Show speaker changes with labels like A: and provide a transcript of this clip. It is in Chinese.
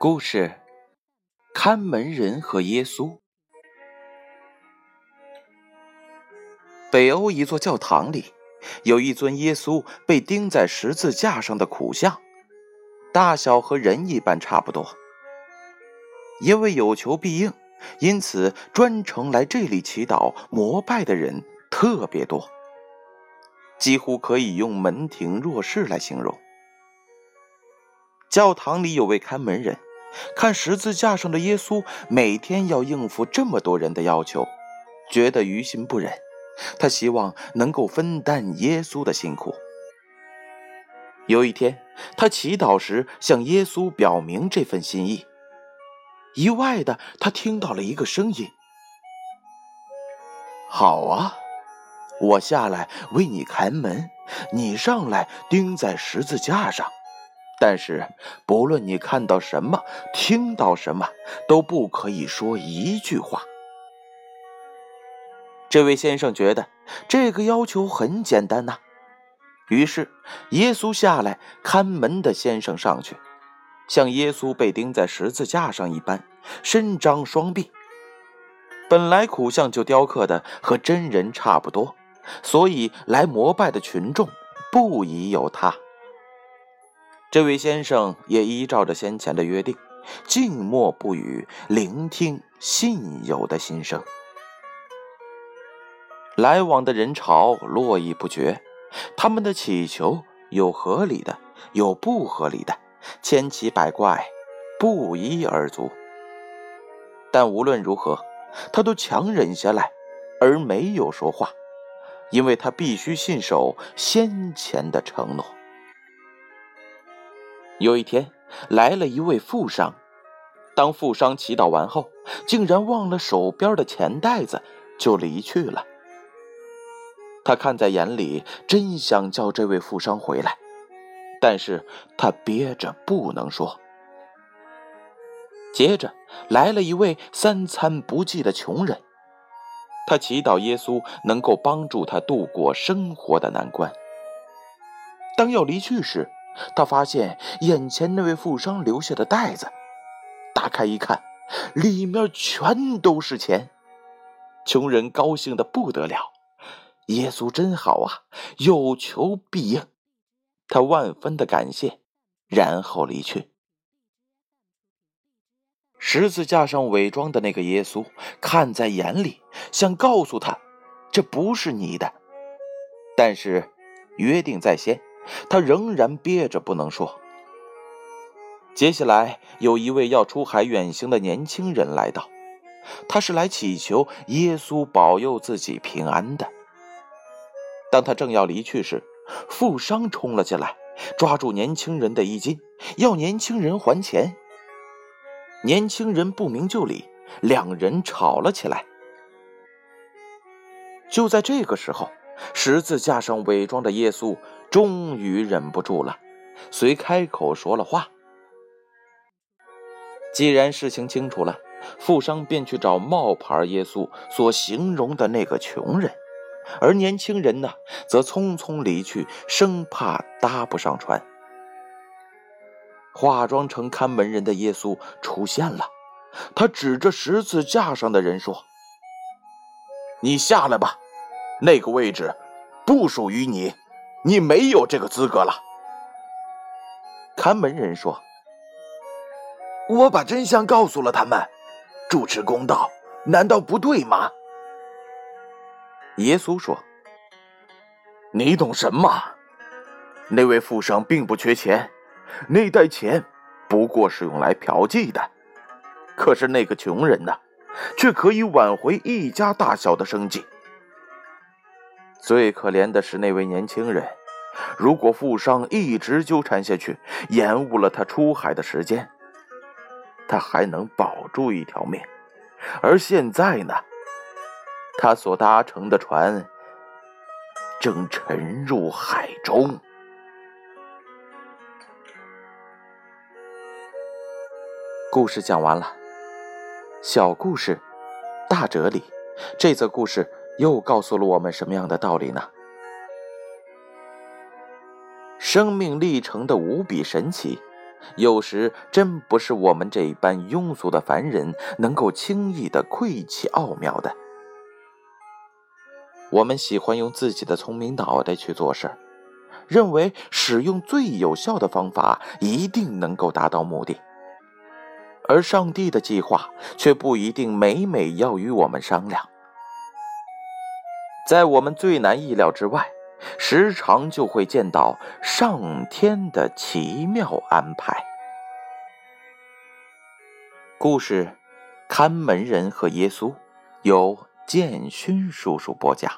A: 故事：看门人和耶稣。北欧一座教堂里，有一尊耶稣被钉在十字架上的苦像，大小和人一般差不多。因为有求必应，因此专程来这里祈祷膜拜的人特别多，几乎可以用门庭若市来形容。教堂里有位看门人。看十字架上的耶稣，每天要应付这么多人的要求，觉得于心不忍。他希望能够分担耶稣的辛苦。有一天，他祈祷时向耶稣表明这份心意，意外的他听到了一个声音：“好啊，我下来为你开门，你上来钉在十字架上。”但是，不论你看到什么，听到什么，都不可以说一句话。这位先生觉得这个要求很简单呐，于是耶稣下来，看门的先生上去，像耶稣被钉在十字架上一般，伸张双臂。本来苦像就雕刻的和真人差不多，所以来膜拜的群众不疑有他。这位先生也依照着先前的约定，静默不语，聆听信友的心声。来往的人潮络绎不绝，他们的祈求有合理的，有不合理的，千奇百怪，不一而足。但无论如何，他都强忍下来，而没有说话，因为他必须信守先前的承诺。有一天，来了一位富商。当富商祈祷完后，竟然忘了手边的钱袋子，就离去了。他看在眼里，真想叫这位富商回来，但是他憋着不能说。接着，来了一位三餐不济的穷人。他祈祷耶稣能够帮助他度过生活的难关。当要离去时，他发现眼前那位富商留下的袋子，打开一看，里面全都是钱。穷人高兴的不得了，耶稣真好啊，有求必应。他万分的感谢，然后离去。十字架上伪装的那个耶稣看在眼里，想告诉他，这不是你的，但是约定在先。他仍然憋着不能说。接下来，有一位要出海远行的年轻人来到，他是来祈求耶稣保佑自己平安的。当他正要离去时，富商冲了进来，抓住年轻人的衣襟，要年轻人还钱。年轻人不明就里，两人吵了起来。就在这个时候。十字架上伪装的耶稣终于忍不住了，遂开口说了话。既然事情清楚了，富商便去找冒牌耶稣所形容的那个穷人，而年轻人呢，则匆匆离去，生怕搭不上船。化妆成看门人的耶稣出现了，他指着十字架上的人说：“你下来吧。”那个位置不属于你，你没有这个资格了。看门人说：“我把真相告诉了他们，主持公道，难道不对吗？”耶稣说：“你懂什么？那位富商并不缺钱，那袋钱不过是用来嫖妓的。可是那个穷人呢，却可以挽回一家大小的生计。”最可怜的是那位年轻人，如果富商一直纠缠下去，延误了他出海的时间，他还能保住一条命。而现在呢，他所搭乘的船正沉入海中。故事讲完了，小故事，大哲理。这则故事。又告诉了我们什么样的道理呢？生命历程的无比神奇，有时真不是我们这一般庸俗的凡人能够轻易的窥其奥妙的。我们喜欢用自己的聪明脑袋去做事认为使用最有效的方法一定能够达到目的，而上帝的计划却不一定每每要与我们商量。在我们最难意料之外，时常就会见到上天的奇妙安排。故事《看门人和耶稣》由建勋叔叔播讲。